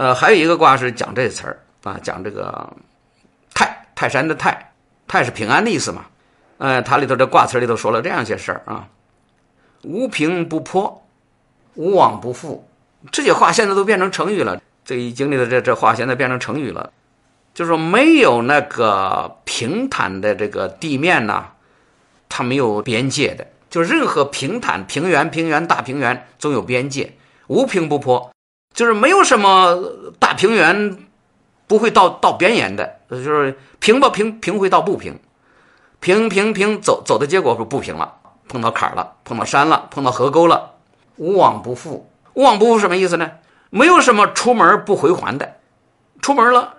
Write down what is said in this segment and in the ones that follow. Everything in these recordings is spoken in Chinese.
呃，还有一个卦是讲这词儿啊，讲这个泰泰山的泰，泰是平安的意思嘛。呃，它里头这卦词里头说了这样一些事儿啊，无平不破，无往不复，这些话现在都变成成语了。这易经里的这这话现在变成成语了，就是说没有那个平坦的这个地面呐，它没有边界的，就任何平坦平原、平原、大平原总有边界，无平不破，就是没有什么大平原不会到到边沿的，就是平吧平平会到不平。平平平走走的结果是不平了，碰到坎儿了，碰到山了，碰到河沟了，无往不复。无往不复什么意思呢？没有什么出门不回还的。出门了，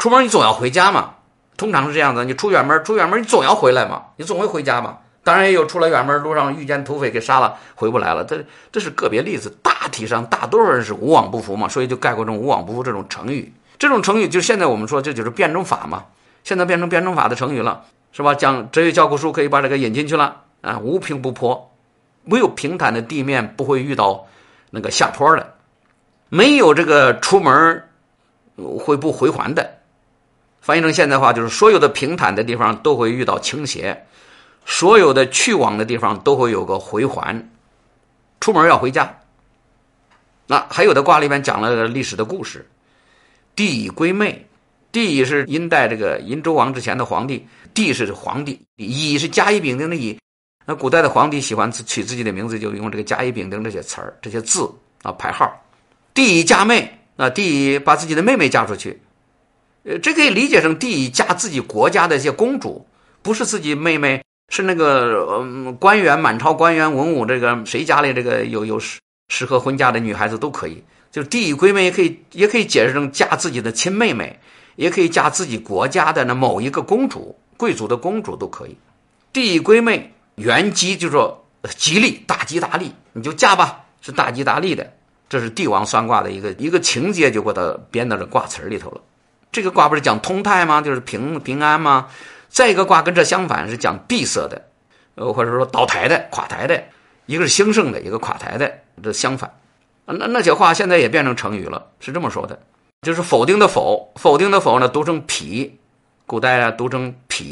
出门你总要回家嘛。通常是这样的，你出远门，出远门你总要回来嘛，你总会回家嘛。当然也有出了远门路上遇见土匪给杀了回不来了，这这是个别例子。大体上大多数人是无往不复嘛，所以就概括成无往不复这种成语。这种成语就现在我们说这就是辩证法嘛，现在变成辩证法的成语了。是吧？讲哲学教科书可以把这个引进去了啊！无平不破，没有平坦的地面不会遇到那个下坡的，没有这个出门会不回还的。翻译成现代话就是：所有的平坦的地方都会遇到倾斜，所有的去往的地方都会有个回环。出门要回家。那还有的卦里面讲了历史的故事，帝乙归妹。帝乙是殷代这个殷周王之前的皇帝，帝是皇帝，乙是甲乙丙丁的乙。那古代的皇帝喜欢取自己的名字，就用这个甲乙丙丁这些词儿、这些字啊排号。帝乙嫁妹啊，帝乙把自己的妹妹嫁出去，呃，这可以理解成帝乙嫁自己国家的一些公主，不是自己妹妹，是那个嗯官员，满朝官员文武，这个谁家里这个有有适适合婚嫁的女孩子都可以。就是帝乙归妹，也可以也可以解释成嫁自己的亲妹妹。也可以嫁自己国家的那某一个公主、贵族的公主都可以。帝归妹，原吉就说吉利，大吉大利，你就嫁吧，是大吉大利的。这是帝王算卦的一个一个情节，就给它编到这卦词里头了。这个卦不是讲通泰吗？就是平平安吗？再一个卦跟这相反，是讲闭塞的，呃，或者说倒台的、垮台的。一个是兴盛的，一个垮台的，这相反。那那些话现在也变成成语了，是这么说的。就是否定的否，否定的否呢，读成否，古代啊读成否，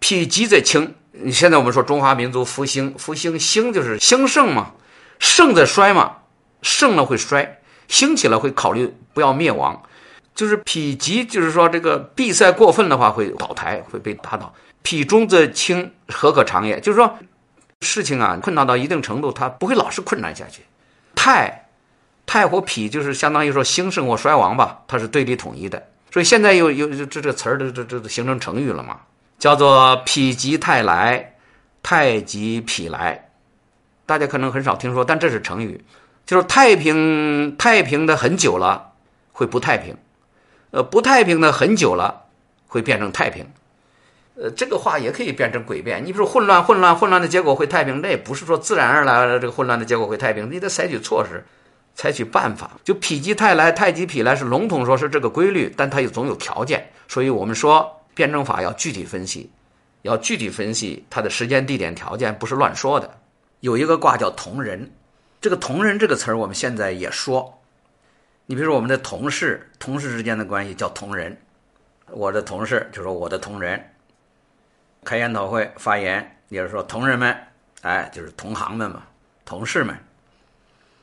否极则倾。现在我们说中华民族复兴，复兴兴就是兴盛嘛，盛在衰嘛，盛了会衰，兴起了会考虑不要灭亡。就是否极，就是说这个闭塞过分的话会倒台，会被打倒。否中则轻，何可长也？就是说事情啊困难到一定程度，它不会老是困难下去。太。太或否就是相当于说兴盛或衰亡吧，它是对立统一的，所以现在又又这这词儿这这这形成成语了嘛，叫做否极泰来，太极否来，大家可能很少听说，但这是成语，就是太平太平的很久了会不太平，呃不太平的很久了会变成太平，呃这个话也可以变成诡辩，你比如混乱混乱混乱的结果会太平，那也不是说自然而然的这个混乱的结果会太平，你得采取措施。采取办法，就否极泰来，太极否来是笼统说是这个规律，但它也总有条件，所以我们说辩证法要具体分析，要具体分析它的时间、地点、条件，不是乱说的。有一个卦叫同人，这个同人这个词儿我们现在也说，你比如说我们的同事，同事之间的关系叫同人，我的同事就说我的同仁，开研讨会发言也是说同仁们，哎，就是同行们嘛，同事们。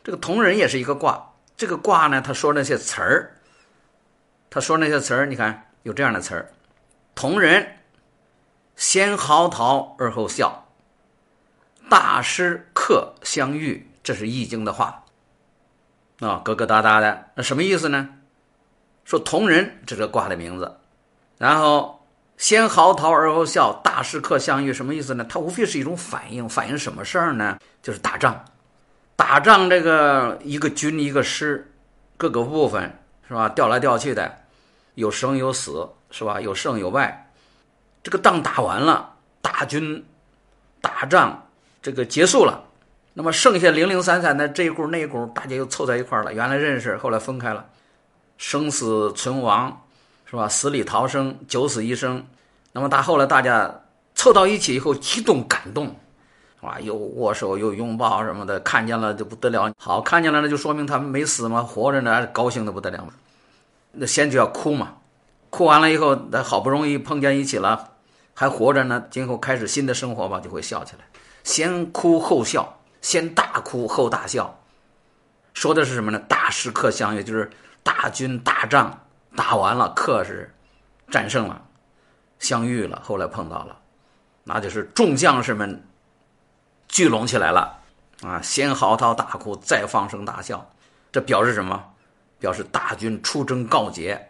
这个同人也是一个卦，这个卦呢，他说那些词儿，他说那些词儿，你看有这样的词儿：同人先嚎啕而后笑，大师客相遇，这是易经的话啊，疙疙瘩瘩的，那什么意思呢？说同人这个卦的名字，然后先嚎啕而后笑，大师客相遇，什么意思呢？它无非是一种反应，反映什么事儿呢？就是打仗。打仗，这个一个军一个师，各个部分是吧？调来调去的，有生有死是吧？有胜有败。这个仗打完了，大军打仗这个结束了，那么剩下零零散散的这一股那一股，大家又凑在一块了。原来认识，后来分开了，生死存亡是吧？死里逃生，九死一生。那么到后来大家凑到一起以后，激动感动。啊，又握手又拥抱什么的，看见了就不得了。好，看见了那就说明他们没死嘛，活着呢，高兴的不得了。那先就要哭嘛，哭完了以后，那好不容易碰见一起了，还活着呢，今后开始新的生活吧，就会笑起来。先哭后笑，先大哭后大笑，说的是什么呢？大师客相遇，就是大军大仗打完了，客是战胜了，相遇了，后来碰到了，那就是众将士们。聚拢起来了，啊，先嚎啕大哭，再放声大笑，这表示什么？表示大军出征告捷，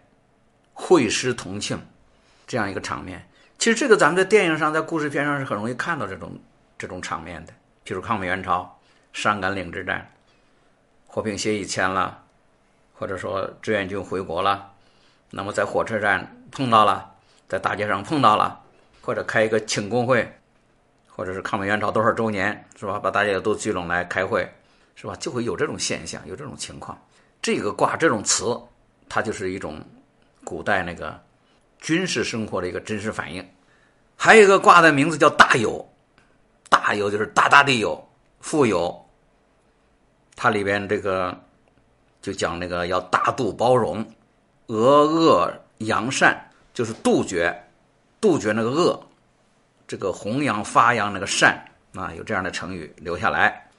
会师同庆，这样一个场面。其实这个咱们在电影上，在故事片上是很容易看到这种这种场面的。譬如抗美援朝，上甘岭之战，和平协议签了，或者说志愿军回国了，那么在火车站碰到了，在大街上碰到了，或者开一个庆功会。或者是抗美援朝多少周年，是吧？把大家都聚拢来开会，是吧？就会有这种现象，有这种情况。这个卦这种词，它就是一种古代那个军事生活的一个真实反应。还有一个卦的名字叫大有，大有就是大大的有，富有。它里边这个就讲那个要大度包容，俄恶扬善，就是杜绝，杜绝那个恶。这个弘扬发扬那个善啊，有这样的成语留下来。